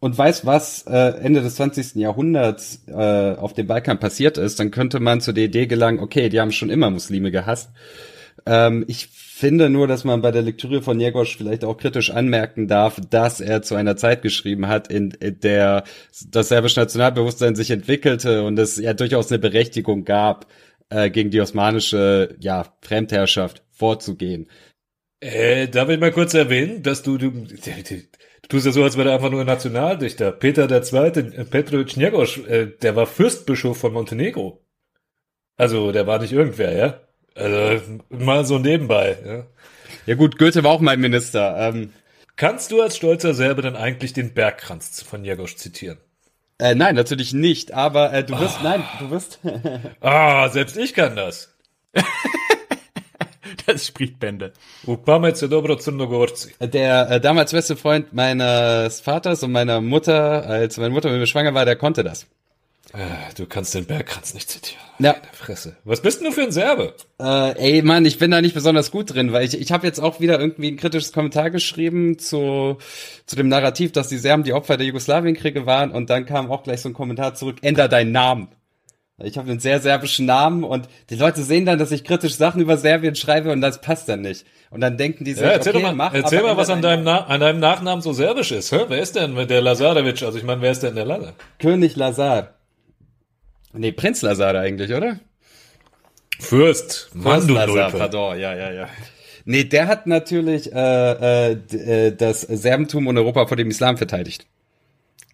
und weiß, was äh, Ende des 20. Jahrhunderts äh, auf dem Balkan passiert ist, dann könnte man zu der Idee gelangen, okay, die haben schon immer Muslime gehasst. Ähm, ich finde nur, dass man bei der Lektüre von Jegosch vielleicht auch kritisch anmerken darf, dass er zu einer Zeit geschrieben hat, in der das serbische Nationalbewusstsein sich entwickelte und es ja durchaus eine Berechtigung gab, äh, gegen die osmanische ja, Fremdherrschaft vorzugehen. Äh, darf ich mal kurz erwähnen, dass du, du, Du tust ja so, als wäre er einfach nur ein Nationaldichter. Peter II., äh, Petrovic Njegoš, äh, der war Fürstbischof von Montenegro. Also, der war nicht irgendwer, ja? Also, mal so nebenbei, ja? Ja gut, Goethe war auch mein Minister. Ähm, Kannst du als stolzer Serbe denn eigentlich den Bergkranz von Njegoš zitieren? Äh, nein, natürlich nicht, aber äh, du wirst, oh. nein, du wirst. [LAUGHS] ah, selbst ich kann das. [LAUGHS] Das spricht Bände. Der äh, damals beste Freund meines Vaters und meiner Mutter, als meine Mutter mit mir schwanger war, der konnte das. Äh, du kannst den Bergkranz nicht zitieren. Ja. Fresse. Was bist denn du für ein Serbe? Äh, ey, Mann, ich bin da nicht besonders gut drin, weil ich, ich habe jetzt auch wieder irgendwie ein kritisches Kommentar geschrieben zu, zu dem Narrativ, dass die Serben die Opfer der Jugoslawienkriege waren und dann kam auch gleich so ein Kommentar zurück, änder deinen Namen. Ich habe einen sehr serbischen Namen und die Leute sehen dann, dass ich kritisch Sachen über Serbien schreibe und das passt dann nicht. Und dann denken die sich, ja, erzähl okay, mal, mach, erzähl mal, was an deinem, Na an deinem Nachnamen so serbisch ist. Hä? Wer ist denn der Lazarevic? Also ich meine, wer ist denn der Lazar? König Lazar. Nee, Prinz Lazar eigentlich, oder? Fürst. Mann, Fürst Lazar, pardon, ja, ja, ja. Nee, der hat natürlich äh, äh, äh das Serbentum und Europa vor dem Islam verteidigt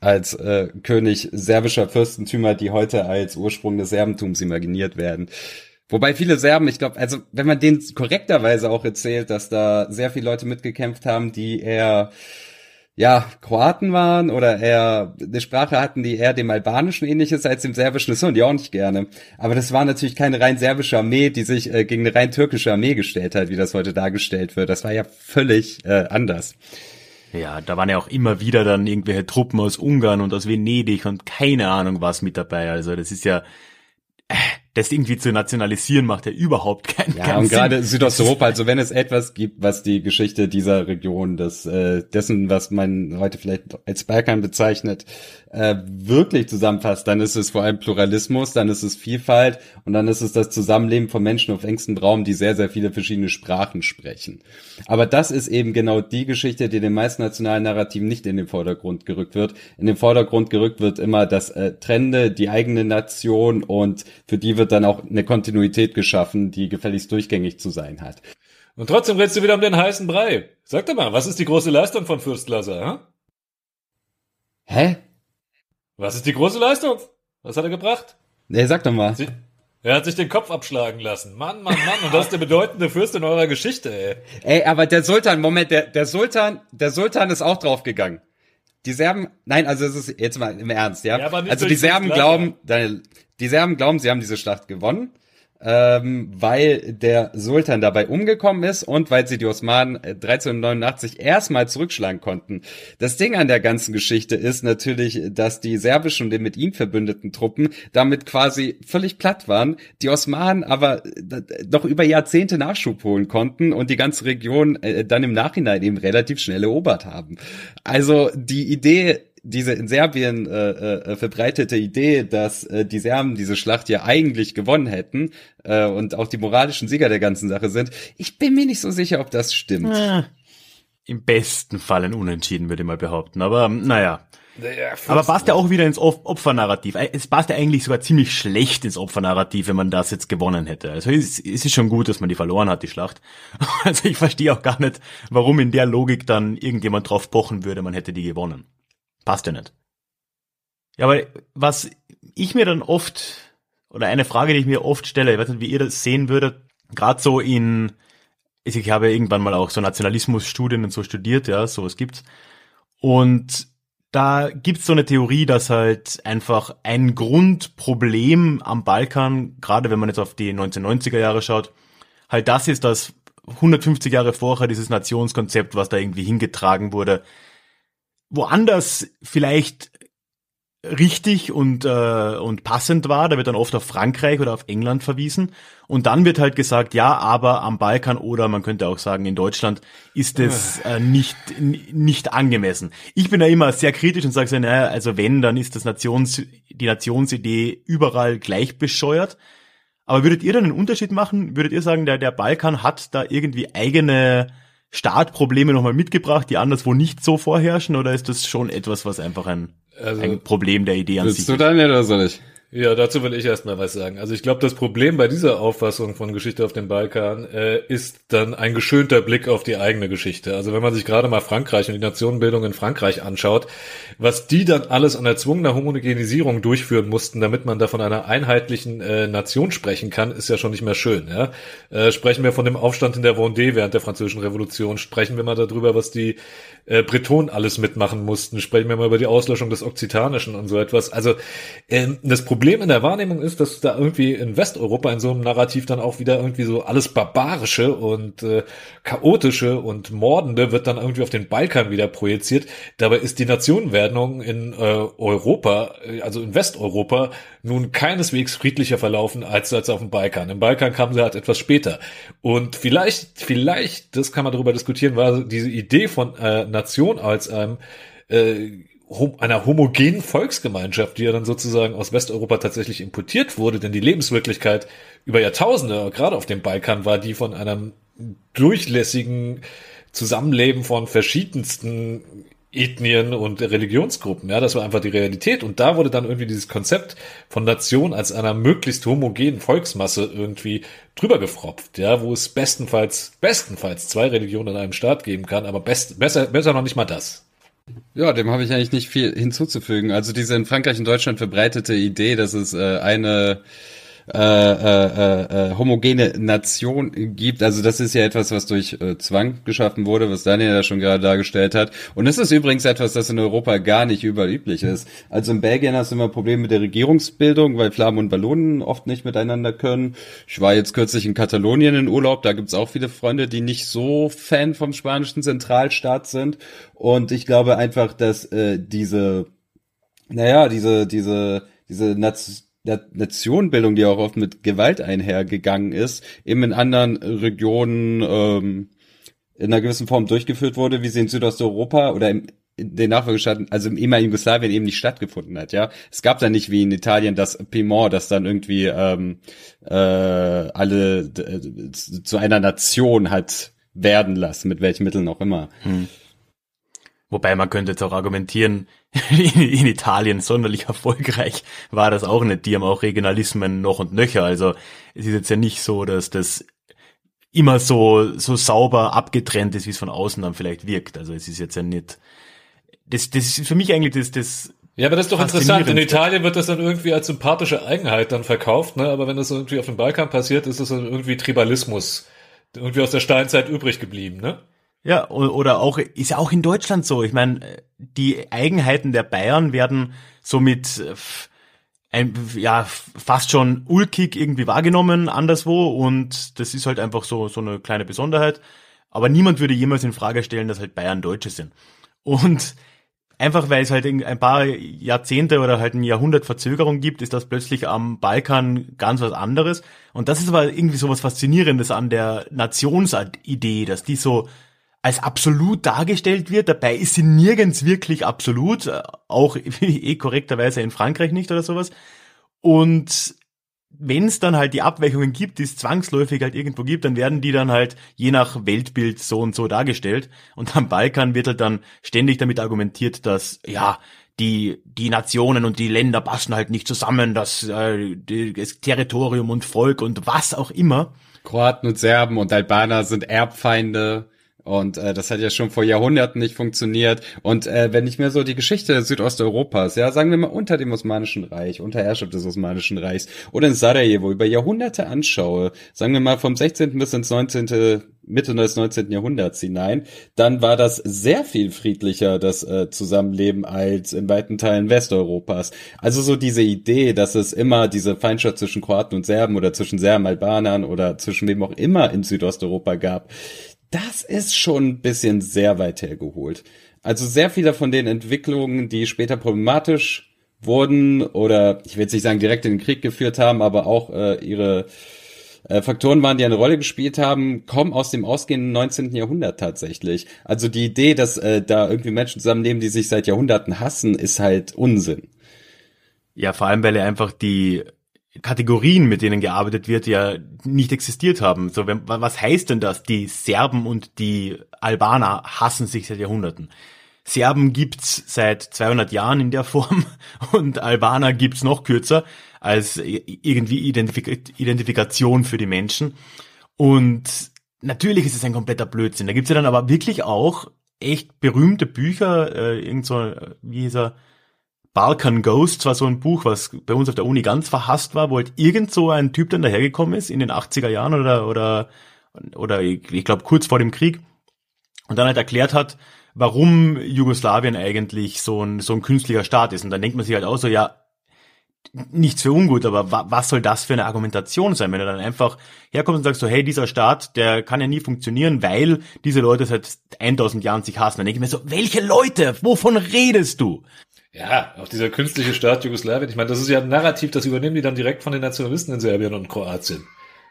als äh, König serbischer Fürstentümer, die heute als Ursprung des Serbentums imaginiert werden. Wobei viele Serben, ich glaube, also wenn man denen korrekterweise auch erzählt, dass da sehr viele Leute mitgekämpft haben, die eher ja, Kroaten waren oder eher eine Sprache hatten, die eher dem Albanischen ähnlich ist als dem Serbischen, das hören die auch nicht gerne. Aber das war natürlich keine rein serbische Armee, die sich äh, gegen eine rein türkische Armee gestellt hat, wie das heute dargestellt wird. Das war ja völlig äh, anders. Ja, da waren ja auch immer wieder dann irgendwelche Truppen aus Ungarn und aus Venedig und keine Ahnung was mit dabei. Also das ist ja, äh, das irgendwie zu nationalisieren macht ja überhaupt keinen, Ja, keinen und Sinn. gerade Südosteuropa, also wenn es etwas gibt, was die Geschichte dieser Region, des, äh, dessen, was man heute vielleicht als Balkan bezeichnet, äh, wirklich zusammenfasst, dann ist es vor allem Pluralismus, dann ist es Vielfalt und dann ist es das Zusammenleben von Menschen auf engstem Raum, die sehr, sehr viele verschiedene Sprachen sprechen. Aber das ist eben genau die Geschichte, die den meisten nationalen Narrativen nicht in den Vordergrund gerückt wird. In den Vordergrund gerückt wird immer das äh, Trennende, die eigene Nation und für die wird dann auch eine Kontinuität geschaffen, die gefälligst durchgängig zu sein hat. Und trotzdem redest du wieder um den heißen Brei. Sag doch mal, was ist die große Leistung von Fürst Lazar? Hm? Hä? Was ist die große Leistung? Was hat er gebracht? Nee, sag doch mal. Sie er hat sich den Kopf abschlagen lassen. Mann, Mann, Mann. Und das ist der bedeutende Fürst in eurer Geschichte, ey. Ey, aber der Sultan, Moment, der, der Sultan, der Sultan ist auch draufgegangen. Die Serben, nein, also es ist jetzt mal im Ernst, ja. Ja, aber nicht also die Serben glauben, die Serben glauben, sie haben diese Schlacht gewonnen, ähm, weil der Sultan dabei umgekommen ist und weil sie die Osmanen äh, 1389 erstmal zurückschlagen konnten. Das Ding an der ganzen Geschichte ist natürlich, dass die serbischen und den mit ihnen verbündeten Truppen damit quasi völlig platt waren, die Osmanen aber äh, noch über Jahrzehnte Nachschub holen konnten und die ganze Region äh, dann im Nachhinein eben relativ schnell erobert haben. Also die Idee diese in Serbien äh, äh, verbreitete Idee, dass äh, die Serben diese Schlacht ja eigentlich gewonnen hätten äh, und auch die moralischen Sieger der ganzen Sache sind, ich bin mir nicht so sicher, ob das stimmt. Äh, Im besten Fall ein Unentschieden, würde ich mal behaupten. Aber ähm, naja. Ja, Aber passt ja auch wieder ins Op- Opfernarrativ. Äh, Es passt ja eigentlich sogar ziemlich schlecht ins Opfernarrativ, wenn man das jetzt gewonnen hätte. Also es, es ist schon gut, dass man die verloren hat, die Schlacht. [LAUGHS] Also ich verstehe auch gar nicht, warum in der Logik dann irgendjemand drauf pochen würde, man hätte die gewonnen. Passt ja nicht. Ja, aber was ich mir dann oft, oder eine Frage, die ich mir oft stelle, ich weiß nicht, wie ihr das sehen würdet, gerade so in, ich habe irgendwann mal auch so Nationalismusstudien und so studiert, ja, sowas gibt's. Und da gibt's so eine Theorie, dass halt einfach ein Grundproblem am Balkan, gerade wenn man jetzt auf die 1990er Jahre schaut, halt das ist, dass 150 Jahre vorher dieses Nationskonzept, was da irgendwie hingetragen wurde, woanders vielleicht richtig und, äh, und passend war, da wird dann oft auf Frankreich oder auf England verwiesen. Und dann wird halt gesagt, ja, aber am Balkan oder man könnte auch sagen in Deutschland ist es äh, nicht, nicht angemessen. Ich bin da immer sehr kritisch und sage so, naja, also wenn, dann ist das Nations, die Nationsidee überall gleich bescheuert. Aber würdet ihr dann einen Unterschied machen? Würdet ihr sagen, der, der Balkan hat da irgendwie eigene Startprobleme nochmal mitgebracht, die anderswo nicht so vorherrschen? Oder ist das schon etwas, was einfach ein, Also- ein Problem der Idee an sich Willst du ist? Daniel oder soll ich? Ja, dazu will ich erstmal was sagen. Also ich glaube, das Problem bei dieser Auffassung von Geschichte auf dem Balkan äh, ist dann ein geschönter Blick auf die eigene Geschichte. Also wenn man sich gerade mal Frankreich und die Nationenbildung in Frankreich anschaut, was die dann alles an erzwungener Homogenisierung durchführen mussten, damit man da von einer einheitlichen äh, Nation sprechen kann, ist ja schon nicht mehr schön. Ja? Äh, sprechen wir von dem Aufstand in der Vendée während der Französischen Revolution, sprechen wir mal darüber, was die äh, Bretonen alles mitmachen mussten, sprechen wir mal über die Auslöschung des Okzitanischen und so etwas. Also ähm, das Problem in der Wahrnehmung ist, dass da irgendwie in Westeuropa in so einem Narrativ dann auch wieder irgendwie so alles Barbarische und äh, Chaotische und Mordende wird dann irgendwie auf den Balkan wieder projiziert. Dabei ist die Nationenwerdung in äh, Europa, äh, also in Westeuropa, nun keineswegs friedlicher verlaufen als, als auf dem Balkan. Im Balkan kam sie halt etwas später. Und vielleicht, vielleicht, das kann man darüber diskutieren, war diese Idee von äh, Nation als einem äh, einer homogenen Volksgemeinschaft, die ja dann sozusagen aus Westeuropa tatsächlich importiert wurde, denn die Lebenswirklichkeit über Jahrtausende, gerade auf dem Balkan, war die von einem durchlässigen Zusammenleben von verschiedensten Ethnien und Religionsgruppen. Ja, das war einfach die Realität. Und da wurde dann irgendwie dieses Konzept von Nation als einer möglichst homogenen Volksmasse irgendwie drüber gefropft. Ja, wo es bestenfalls, bestenfalls zwei Religionen in einem Staat geben kann, aber best, besser, besser noch nicht mal das. Ja, dem habe ich eigentlich nicht viel hinzuzufügen. Also diese in Frankreich und Deutschland verbreitete Idee, dass es äh, eine äh, äh, äh, homogene Nation gibt. Also das ist ja etwas, was durch äh, Zwang geschaffen wurde, was Daniel ja schon gerade dargestellt hat. Und das ist übrigens etwas, das in Europa gar nicht überall üblich ist. Also in Belgien hast du immer Probleme mit der Regierungsbildung, weil Flamen und Wallonen oft nicht miteinander können. Ich war jetzt kürzlich in Katalonien in Urlaub, da gibt's auch viele Freunde, die nicht so Fan vom spanischen Zentralstaat sind. Und ich glaube einfach, dass äh, diese naja, diese, diese, diese Naz Nationenbildung, die auch oft mit Gewalt einhergegangen ist, eben in anderen Regionen ähm, in einer gewissen Form durchgeführt wurde, wie sie in Südosteuropa oder im, in den Nachfolgestaaten, also im ehemaligen Jugoslawien eben nicht stattgefunden hat, ja. Es gab da nicht wie in Italien das Piemont, das dann irgendwie ähm, äh, alle äh, zu einer Nation hat werden lassen, mit welchen Mitteln auch immer. Hm. Wobei man könnte jetzt auch argumentieren, in, [LAUGHS] in, Italien sonderlich erfolgreich war das auch nicht. Die haben auch Regionalismen noch und nöcher. Also es ist jetzt ja nicht so, dass das immer so, so sauber abgetrennt ist, wie es von außen dann vielleicht wirkt. Also es ist jetzt ja nicht, das, das ist für mich eigentlich das, das ja, aber das ist doch interessant. In Italien wird das dann irgendwie als sympathische Eigenheit dann verkauft, ne? Aber wenn das irgendwie auf dem Balkan passiert, ist das dann irgendwie Tribalismus. Irgendwie aus der Steinzeit übrig geblieben, ne? Ja, oder auch, ist ja auch in Deutschland so. Ich meine, die Eigenheiten der Bayern werden somit äh, ein, ja, fast schon ulkig irgendwie wahrgenommen anderswo und das ist halt einfach so, so eine kleine Besonderheit. Aber niemand würde jemals in Frage stellen, dass halt Bayern Deutsche sind. Und einfach weil es halt ein paar Jahrzehnte oder halt ein Jahrhundert Verzögerung gibt, ist das plötzlich am Balkan ganz was anderes. Und das ist aber irgendwie so was Faszinierendes an der Nationsidee, dass die so als absolut dargestellt wird. Dabei ist sie nirgends wirklich absolut, auch [LAUGHS] eh korrekterweise in Frankreich nicht oder sowas. Und wenn es dann halt die Abweichungen gibt, die es zwangsläufig halt irgendwo gibt, dann werden die dann halt je nach Weltbild so und so dargestellt. Und am Balkan wird halt dann ständig damit argumentiert, dass ja die die Nationen und die Länder passen halt nicht zusammen, dass äh, das Territorium und Volk und was auch immer. Kroaten und Serben und Albaner sind Erbfeinde. Und äh, das hat ja schon vor Jahrhunderten nicht funktioniert. Und äh, wenn ich mir so die Geschichte Südosteuropas, ja, sagen wir mal unter dem Osmanischen Reich, unter Herrschaft des Osmanischen Reichs oder in Sarajevo über Jahrhunderte anschaue, sagen wir mal vom 16. bis ins 19. Mitte des 19. Jahrhunderts hinein, dann war das sehr viel friedlicher, das äh, Zusammenleben, als in weiten Teilen Westeuropas. Also so diese Idee, dass es immer diese Feindschaft zwischen Kroaten und Serben oder zwischen Serben, Albanern oder zwischen wem auch immer in Südosteuropa gab, das ist schon ein bisschen sehr weit hergeholt. Also sehr viele von den Entwicklungen, die später problematisch wurden oder ich will jetzt nicht sagen direkt in den Krieg geführt haben, aber auch äh, ihre äh, Faktoren waren, die eine Rolle gespielt haben, kommen aus dem ausgehenden 19. Jahrhundert tatsächlich. Also die Idee, dass äh, da irgendwie Menschen zusammenleben, die sich seit Jahrhunderten hassen, ist halt Unsinn. Ja, vor allem, weil er einfach die Kategorien, mit denen gearbeitet wird, ja nicht existiert haben. So, wenn, was heißt denn das? Die Serben und die Albaner hassen sich seit Jahrhunderten. Serben gibt's seit 200 Jahren in der Form [LAUGHS] und Albaner gibt's noch kürzer als irgendwie Identifik Identifikation für die Menschen. Und natürlich ist es ein kompletter Blödsinn. Da gibt's ja dann aber wirklich auch echt berühmte Bücher, äh, irgend so, wie hieß er, Balkan Ghost war so ein Buch, was bei uns auf der Uni ganz verhasst war, wo halt irgend so ein Typ dann dahergekommen ist in den 80er Jahren oder, oder, oder ich, ich glaube kurz vor dem Krieg und dann halt erklärt hat, warum Jugoslawien eigentlich so ein, so ein künstlicher Staat ist. Und dann denkt man sich halt auch so, ja, nichts für ungut, aber wa was soll das für eine Argumentation sein, wenn du dann einfach herkommst und sagst so, hey, dieser Staat, der kann ja nie funktionieren, weil diese Leute seit 1000 Jahren sich hassen. Dann denke ich mir so, welche Leute? Wovon redest du? Ja, auch dieser künstliche Staat Jugoslawien. Ich meine, das ist ja ein Narrativ, das übernehmen die dann direkt von den Nationalisten in Serbien und Kroatien.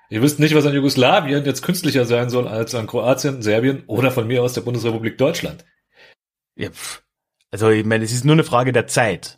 Ihr wisst nicht, was an Jugoslawien jetzt künstlicher sein soll als an Kroatien, Serbien oder von mir aus der Bundesrepublik Deutschland. Ja, also ich meine, es ist nur eine Frage der Zeit.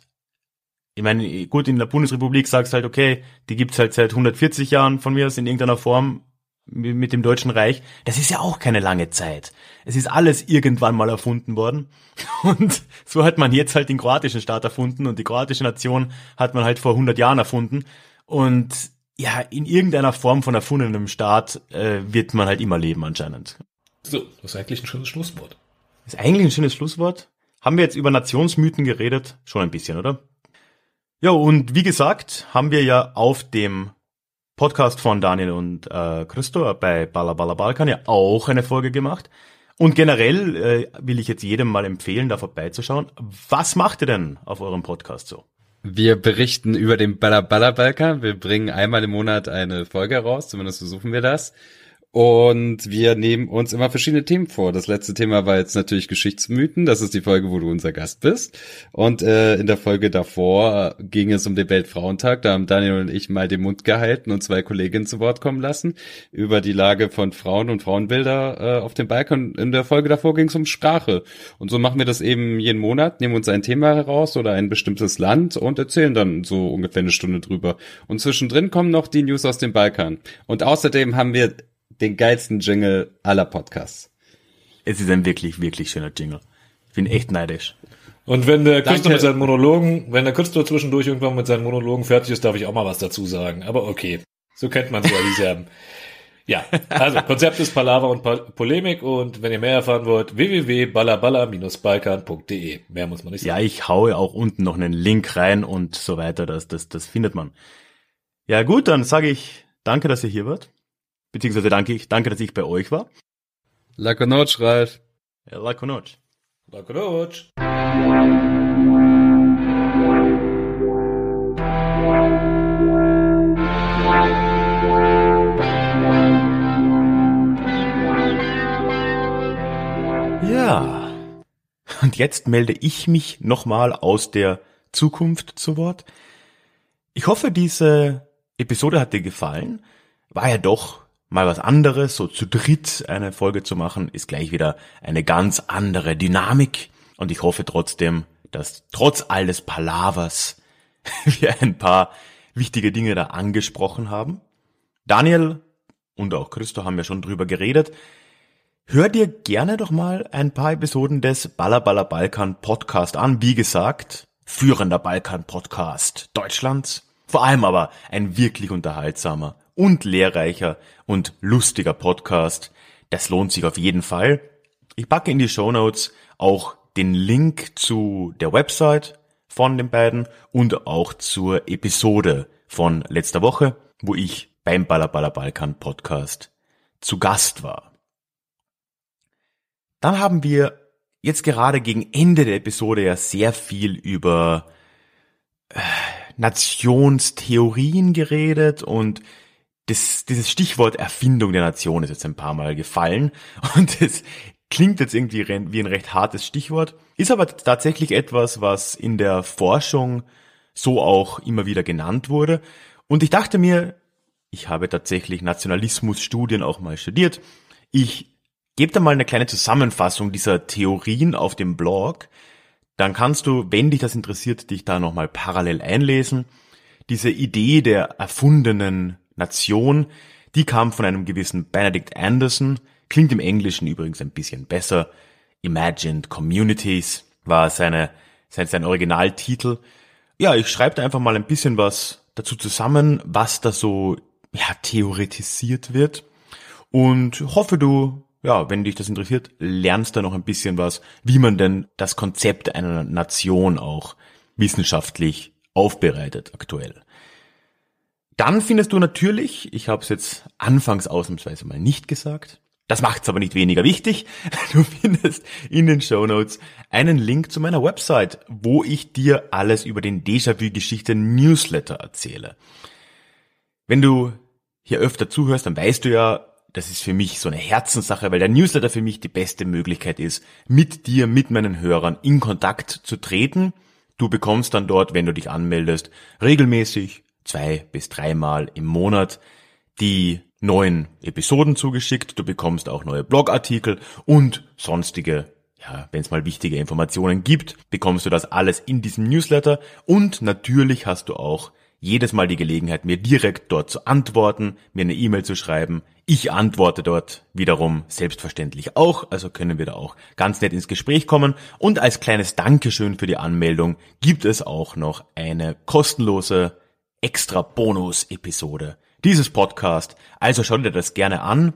Ich meine, gut, in der Bundesrepublik sagst halt, okay, die gibt's halt seit 140 Jahren von mir aus in irgendeiner Form mit dem Deutschen Reich, das ist ja auch keine lange Zeit. Es ist alles irgendwann mal erfunden worden. [LAUGHS] Und so hat man jetzt halt den kroatischen Staat erfunden und die kroatische Nation hat man halt vor 100 Jahren erfunden. Und ja, in irgendeiner Form von erfundenem Staat äh, wird man halt immer leben anscheinend. So, das ist eigentlich ein schönes Schlusswort. Das ist eigentlich ein schönes Schlusswort. Haben wir jetzt über Nationsmythen geredet? Schon ein bisschen, oder? Ja, und wie gesagt, haben wir ja auf dem Podcast von Daniel und äh, Christo bei Balla Balkan ja auch eine Folge gemacht. Und generell äh, will ich jetzt jedem mal empfehlen, da vorbeizuschauen. Was macht ihr denn auf eurem Podcast so? Wir berichten über den Balla Balkan. Wir bringen einmal im Monat eine Folge raus, zumindest versuchen wir das. Und wir nehmen uns immer verschiedene Themen vor. Das letzte Thema war jetzt natürlich Geschichtsmythen. Das ist die Folge, wo du unser Gast bist. Und äh, in der Folge davor ging es um den Weltfrauentag. Da haben Daniel und ich mal den Mund gehalten und zwei Kolleginnen zu Wort kommen lassen über die Lage von Frauen und Frauenbilder äh, auf dem Balkan. In der Folge davor ging es um Sprache. Und so machen wir das eben jeden Monat, nehmen uns ein Thema heraus oder ein bestimmtes Land und erzählen dann so ungefähr eine Stunde drüber. Und zwischendrin kommen noch die News aus dem Balkan. Und außerdem haben wir den geilsten Jingle aller Podcasts. Es ist ein wirklich, wirklich schöner Jingle. Ich bin echt neidisch. Und wenn der Künstler mit seinen Monologen, wenn der Künstler zwischendurch irgendwann mit seinen Monologen fertig ist, darf ich auch mal was dazu sagen. Aber okay, so kennt man sie ja, die Serben. Ja, also [LAUGHS] Konzept ist Palaver und Polemik und wenn ihr mehr erfahren wollt, www.ballaballa-balkan.de. Mehr muss man nicht sagen. Ja, ich haue auch unten noch einen Link rein und so weiter, das, das, das findet man. Ja gut, dann sage ich danke, dass ihr hier wart. Beziehungsweise danke ich, danke, dass ich bei euch war. Lakonoc, Ralf. Ja, Lakonoc. Lakonoc. Ja. Und jetzt melde ich mich nochmal aus der Zukunft zu Wort. Ich hoffe, diese Episode hat dir gefallen. War ja doch mal was anderes, so zu dritt eine Folge zu machen, ist gleich wieder eine ganz andere Dynamik. Und ich hoffe trotzdem, dass trotz alles Palavers [LAUGHS] wir ein paar wichtige Dinge da angesprochen haben. Daniel und auch Christo haben ja schon drüber geredet. Hör dir gerne doch mal ein paar Episoden des Baller Baller Balkan Podcast an. Wie gesagt, führender Balkan Podcast Deutschlands. Vor allem aber ein wirklich unterhaltsamer und lehrreicher und lustiger Podcast. Das lohnt sich auf jeden Fall. Ich packe in die Show Notes auch den Link zu der Website von den beiden und auch zur Episode von letzter Woche, wo ich beim Baller Balkan Podcast zu Gast war. Dann haben wir jetzt gerade gegen Ende der Episode ja sehr viel über äh, Nationstheorien geredet und das, dieses Stichwort Erfindung der Nation ist jetzt ein paar Mal gefallen [LAUGHS] und es klingt jetzt irgendwie wie ein recht hartes Stichwort, ist aber tatsächlich etwas, was in der Forschung so auch immer wieder genannt wurde. Und ich dachte mir, ich habe tatsächlich Nationalismusstudien auch mal studiert. Ich gebe da mal eine kleine Zusammenfassung dieser Theorien auf dem Blog. Dann kannst du, wenn dich das interessiert, dich da nochmal parallel einlesen. Diese Idee der erfundenen Nation, die kam von einem gewissen Benedict Anderson, klingt im Englischen übrigens ein bisschen besser. Imagined Communities war seine, sein, sein Originaltitel. Ja, ich schreibe da einfach mal ein bisschen was dazu zusammen, was da so ja, theoretisiert wird und hoffe du, ja, wenn dich das interessiert, lernst da noch ein bisschen was, wie man denn das Konzept einer Nation auch wissenschaftlich aufbereitet aktuell. Dann findest du natürlich, ich habe es jetzt anfangs ausnahmsweise mal nicht gesagt, das macht's aber nicht weniger wichtig, [LAUGHS] du findest in den Show Notes einen Link zu meiner Website, wo ich dir alles über den Déjà-vu-Geschichte Newsletter erzähle. Wenn du hier öfter zuhörst, dann weißt du ja, das ist für mich so eine Herzenssache, weil der Newsletter für mich die beste Möglichkeit ist, mit dir, mit meinen Hörern in Kontakt zu treten. Du bekommst dann dort, wenn du dich anmeldest, regelmäßig zwei bis dreimal im Monat die neuen Episoden zugeschickt. Du bekommst auch neue Blogartikel und sonstige, ja, wenn es mal wichtige Informationen gibt, bekommst du das alles in diesem Newsletter. Und natürlich hast du auch jedes Mal die Gelegenheit, mir direkt dort zu antworten, mir eine E-Mail zu schreiben. Ich antworte dort wiederum selbstverständlich auch, also können wir da auch ganz nett ins Gespräch kommen. Und als kleines Dankeschön für die Anmeldung gibt es auch noch eine kostenlose extra Bonus-Episode dieses Podcast. Also schau dir das gerne an.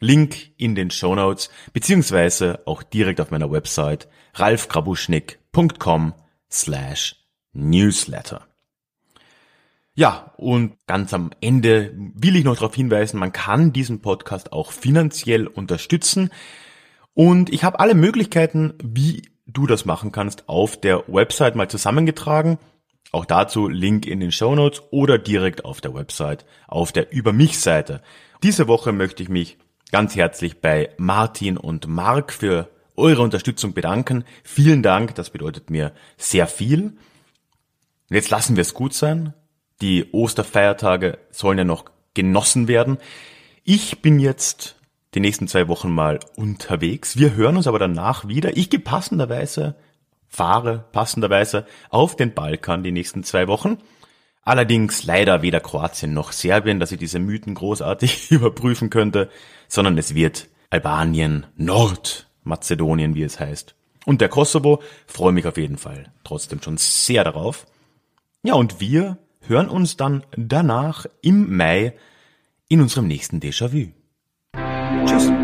Link in den Show Notes, beziehungsweise auch direkt auf meiner Website ralfgrabuschnick.com slash newsletter. Ja, und ganz am Ende will ich noch darauf hinweisen, man kann diesen Podcast auch finanziell unterstützen. Und ich habe alle Möglichkeiten, wie du das machen kannst, auf der Website mal zusammengetragen. Auch dazu Link in den Show Notes oder direkt auf der Website, auf der Über mich Seite. Diese Woche möchte ich mich ganz herzlich bei Martin und Mark für eure Unterstützung bedanken. Vielen Dank, das bedeutet mir sehr viel. Jetzt lassen wir es gut sein. Die Osterfeiertage sollen ja noch genossen werden. Ich bin jetzt die nächsten zwei Wochen mal unterwegs. Wir hören uns aber danach wieder. Ich gehe passenderweise, fahre passenderweise auf den Balkan die nächsten zwei Wochen. Allerdings leider weder Kroatien noch Serbien, dass ich diese Mythen großartig [LAUGHS] überprüfen könnte, sondern es wird Albanien, Nordmazedonien, wie es heißt. Und der Kosovo, freue mich auf jeden Fall trotzdem schon sehr darauf. Ja, und wir hören uns dann danach im Mai in unserem nächsten Déjà-vu. Tschüss.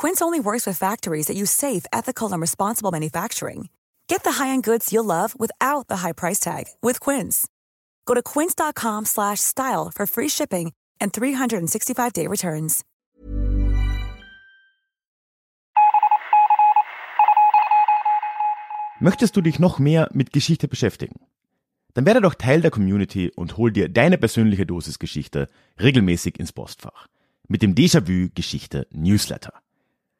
Quince only works with factories that use safe, ethical, and responsible manufacturing. Get the high-end goods you'll love without the high price tag with Quince. Go to quince.com slash style for free shipping and 365-day returns. Möchtest du dich noch mehr mit Geschichte beschäftigen? Dann werde doch Teil der Community und hol dir deine persönliche Dosis Geschichte regelmäßig ins Postfach. Mit dem Déjà-vu Geschichte Newsletter.